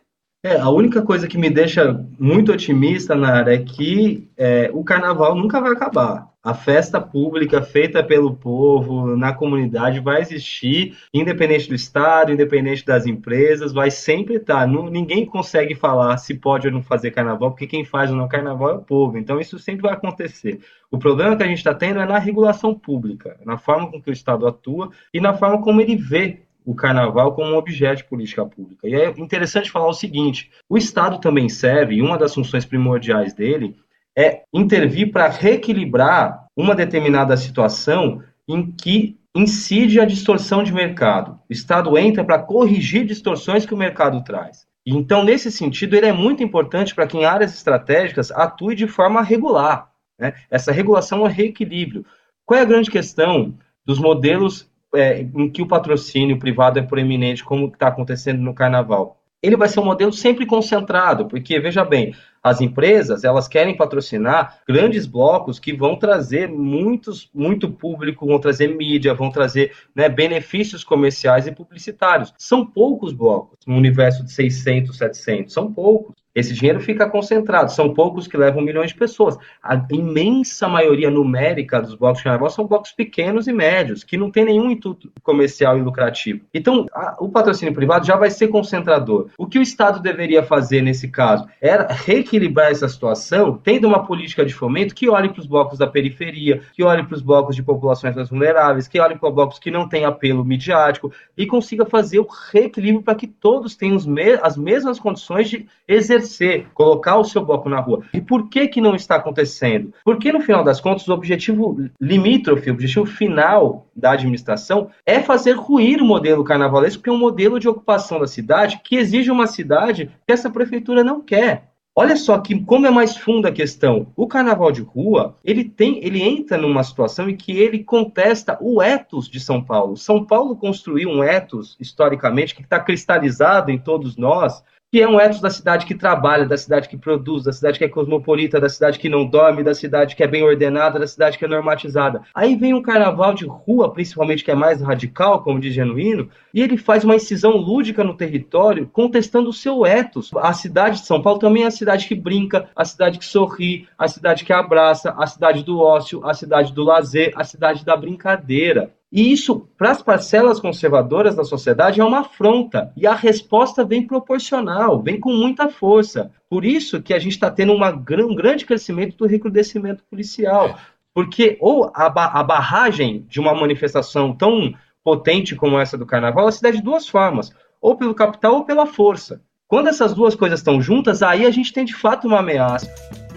S5: É, a única coisa que me deixa muito otimista, Nara, é que é, o carnaval nunca vai acabar. A festa pública feita pelo povo, na comunidade, vai existir, independente do Estado, independente das empresas, vai sempre estar. Não, ninguém consegue falar se pode ou não fazer carnaval, porque quem faz ou não carnaval é o povo. Então, isso sempre vai acontecer. O problema que a gente está tendo é na regulação pública, na forma com que o Estado atua e na forma como ele vê o carnaval como um objeto de política pública. E é interessante falar o seguinte: o Estado também serve, e uma das funções primordiais dele é intervir para reequilibrar uma determinada situação em que incide a distorção de mercado. O Estado entra para corrigir distorções que o mercado traz. Então, nesse sentido, ele é muito importante para que em áreas estratégicas atue de forma regular. Né? Essa regulação é reequilíbrio. Qual é a grande questão dos modelos é, em que o patrocínio privado é proeminente, como está acontecendo no carnaval. Ele vai ser um modelo sempre concentrado, porque, veja bem, as empresas elas querem patrocinar grandes blocos que vão trazer muitos, muito público, vão trazer mídia, vão trazer né, benefícios comerciais e publicitários. São poucos blocos no universo de 600, 700, são poucos. Esse dinheiro fica concentrado, são poucos que levam milhões de pessoas. A imensa maioria numérica dos blocos de carnaval são blocos pequenos e médios, que não tem nenhum intuito comercial e lucrativo. Então, a, o patrocínio privado já vai ser concentrador. O que o Estado deveria fazer nesse caso era reequilibrar essa situação, tendo uma política de fomento que olhe para os blocos da periferia, que olhe para os blocos de populações mais vulneráveis, que olhe para blocos que não têm apelo midiático e consiga fazer o reequilíbrio para que todos tenham as mesmas condições de exercer exercer, colocar o seu bloco na rua. E por que que não está acontecendo? Porque no final das contas o objetivo limítrofe, o objetivo final da administração é fazer ruir o modelo carnavalesco, que é um modelo de ocupação da cidade que exige uma cidade que essa prefeitura não quer. Olha só que como é mais funda a questão. O carnaval de rua, ele tem, ele entra numa situação em que ele contesta o ethos de São Paulo. São Paulo construiu um ethos historicamente que está cristalizado em todos nós, que é um ethos da cidade que trabalha, da cidade que produz, da cidade que é cosmopolita, da cidade que não dorme, da cidade que é bem ordenada, da cidade que é normatizada. Aí vem um carnaval de rua, principalmente que é mais radical, como diz Genuíno, e ele faz uma incisão lúdica no território, contestando o seu ethos. A cidade de São Paulo também é a cidade que brinca, a cidade que sorri, a cidade que abraça, a cidade do ócio, a cidade do lazer, a cidade da brincadeira. E isso, para as parcelas conservadoras da sociedade, é uma afronta. E a resposta vem proporcional, vem com muita força. Por isso que a gente está tendo uma, um grande crescimento do recrudescimento policial. Porque ou a, a barragem de uma manifestação tão potente como essa do carnaval, ela se dá de duas formas: ou pelo capital ou pela força. Quando essas duas coisas estão juntas, aí a gente tem de fato uma ameaça.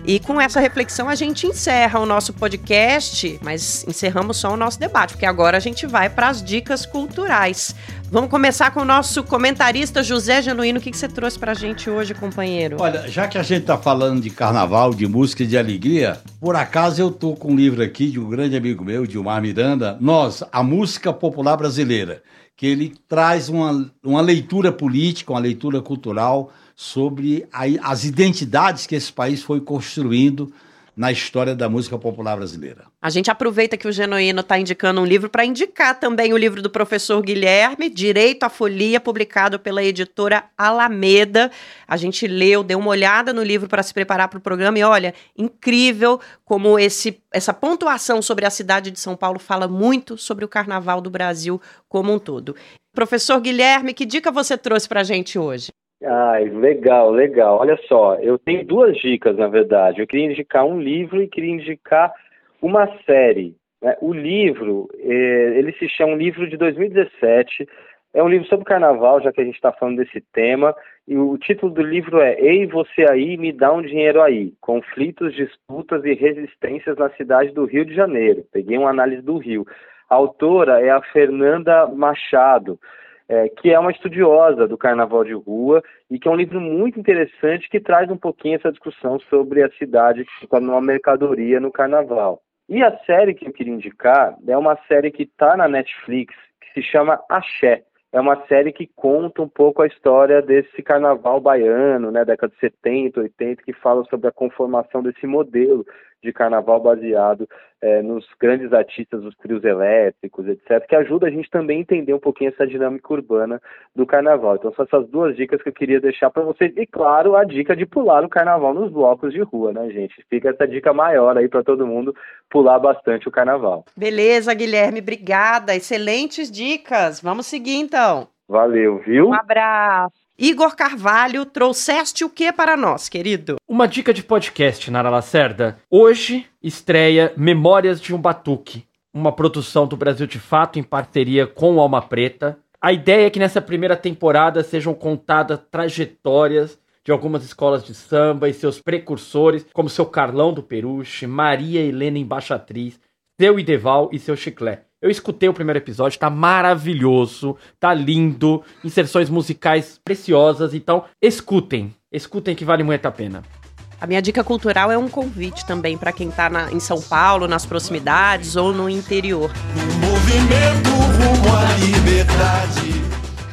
S2: E com essa reflexão a gente encerra o nosso podcast, mas encerramos só o nosso debate, porque agora a gente vai para as dicas culturais. Vamos começar com o nosso comentarista José Genuíno. O que, que você trouxe para a gente hoje, companheiro?
S3: Olha, já que a gente está falando de carnaval, de música e de alegria, por acaso eu tô com um livro aqui de um grande amigo meu, Dilmar Miranda, Nós, a Música Popular Brasileira, que ele traz uma, uma leitura política, uma leitura cultural sobre a, as identidades que esse país foi construindo na história da música popular brasileira.
S2: A gente aproveita que o Genuíno está indicando um livro para indicar também o livro do professor Guilherme, Direito à Folia, publicado pela editora Alameda. A gente leu, deu uma olhada no livro para se preparar para o programa e olha, incrível como esse, essa pontuação sobre a cidade de São Paulo fala muito sobre o carnaval do Brasil como um todo. Professor Guilherme, que dica você trouxe para a gente hoje?
S7: Ai, legal, legal. Olha só, eu tenho duas dicas, na verdade. Eu queria indicar um livro e queria indicar uma série. Né? O livro, eh, ele se chama um livro de 2017. É um livro sobre carnaval, já que a gente está falando desse tema. E o título do livro é Ei, você aí, me dá um dinheiro aí. Conflitos, disputas e resistências na cidade do Rio de Janeiro. Peguei uma análise do Rio. A autora é a Fernanda Machado é, que é uma estudiosa do carnaval de rua e que é um livro muito interessante que traz um pouquinho essa discussão sobre a cidade torna uma mercadoria no carnaval. E a série que eu queria indicar é uma série que está na Netflix, que se chama Axé. É uma série que conta um pouco a história desse carnaval baiano, né, década de 70, 80, que fala sobre a conformação desse modelo de carnaval baseado é, nos grandes artistas, os trios elétricos, etc., que ajuda a gente também a entender um pouquinho essa dinâmica urbana do carnaval. Então, são essas duas dicas que eu queria deixar para vocês. E, claro, a dica de pular o carnaval nos blocos de rua, né, gente? Fica essa dica maior aí para todo mundo pular bastante o carnaval.
S2: Beleza, Guilherme, obrigada. Excelentes dicas. Vamos seguir então.
S7: Valeu, viu?
S2: Um abraço. Igor Carvalho, trouxeste o que para nós, querido?
S4: Uma dica de podcast, Nara Lacerda. Hoje estreia Memórias de um Batuque, uma produção do Brasil de Fato em parceria com Alma Preta. A ideia é que nessa primeira temporada sejam contadas trajetórias de algumas escolas de samba e seus precursores, como seu Carlão do Peruche, Maria Helena Embaixatriz, seu Ideval e seu Chiclé. Eu escutei o primeiro episódio, tá maravilhoso, tá lindo, inserções musicais preciosas, então escutem, escutem que vale muito a pena.
S2: A minha dica cultural é um convite também para quem está em São Paulo, nas proximidades ou no interior.
S8: O movimento rumo à liberdade.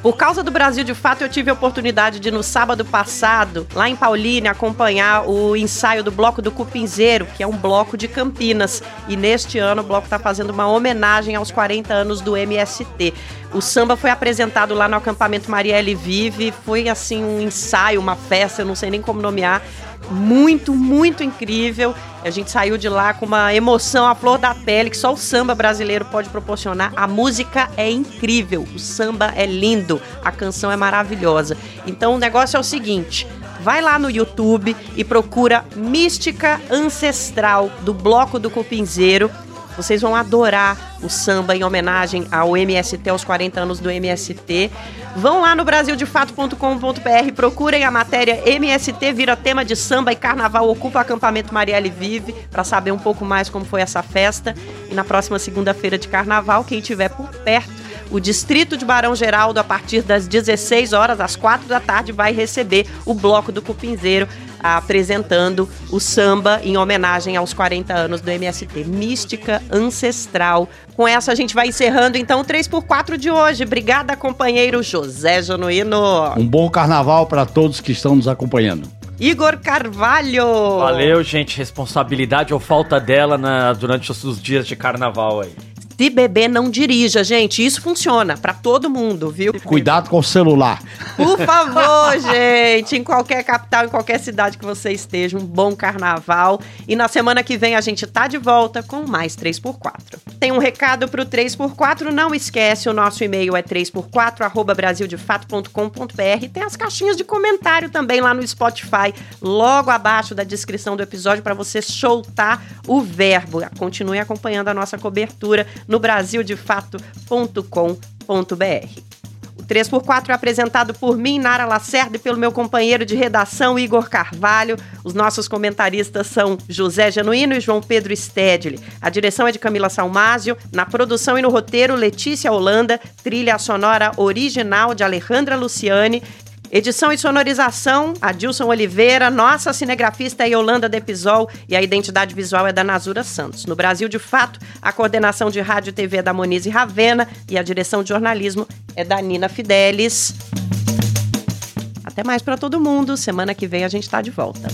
S2: Por causa do Brasil de Fato, eu tive a oportunidade de, no sábado passado, lá em Paulínia, acompanhar o ensaio do Bloco do Cupinzeiro, que é um bloco de Campinas. E neste ano o bloco está fazendo uma homenagem aos 40 anos do MST. O samba foi apresentado lá no acampamento Marielle Vive, foi assim um ensaio, uma festa, eu não sei nem como nomear, muito, muito incrível. A gente saiu de lá com uma emoção à flor da pele que só o samba brasileiro pode proporcionar. A música é incrível, o samba é lindo, a canção é maravilhosa. Então o negócio é o seguinte: vai lá no YouTube e procura Mística Ancestral do Bloco do Cupinzeiro. Vocês vão adorar o samba em homenagem ao MST, aos 40 anos do MST. Vão lá no brasildefato.com.br, procurem a matéria MST vira tema de samba e carnaval ocupa acampamento Marielle Vive para saber um pouco mais como foi essa festa. E na próxima segunda-feira de carnaval, quem estiver por perto, o distrito de Barão Geraldo, a partir das 16 horas, às 4 da tarde, vai receber o bloco do Cupinzeiro apresentando o samba em homenagem aos 40 anos do MST, Mística Ancestral. Com essa a gente vai encerrando então o 3x4 de hoje. Obrigada, companheiro José Januíno.
S3: Um bom carnaval para todos que estão nos acompanhando.
S2: Igor Carvalho.
S4: Valeu, gente. Responsabilidade ou falta dela na, durante os dias de carnaval aí.
S2: Se beber, não dirija, gente. Isso funciona para todo mundo, viu?
S3: Cuidado com o celular.
S2: Por favor, gente. Em qualquer capital, em qualquer cidade que você esteja, um bom carnaval. E na semana que vem a gente tá de volta com mais 3x4. Tem um recado pro 3x4, não esquece, o nosso e-mail é 3x4, arroba brasildefato.com.br. Tem as caixinhas de comentário também lá no Spotify, logo abaixo da descrição do episódio, para você soltar o verbo. Continue acompanhando a nossa cobertura no brasildefato.com.br. O 3x4 é apresentado por mim, Nara Lacerda, e pelo meu companheiro de redação, Igor Carvalho. Os nossos comentaristas são José Genuíno e João Pedro Stedley. A direção é de Camila Salmásio. Na produção e no roteiro, Letícia Holanda. Trilha sonora original de Alejandra Luciane. Edição e sonorização, Adilson Oliveira, nossa cinegrafista é Yolanda Depisol e a identidade visual é da Nazura Santos. No Brasil, de fato, a coordenação de rádio e TV é da Monize Ravena e a direção de jornalismo é da Nina Fidelis. Até mais para todo mundo. Semana que vem a gente está de volta.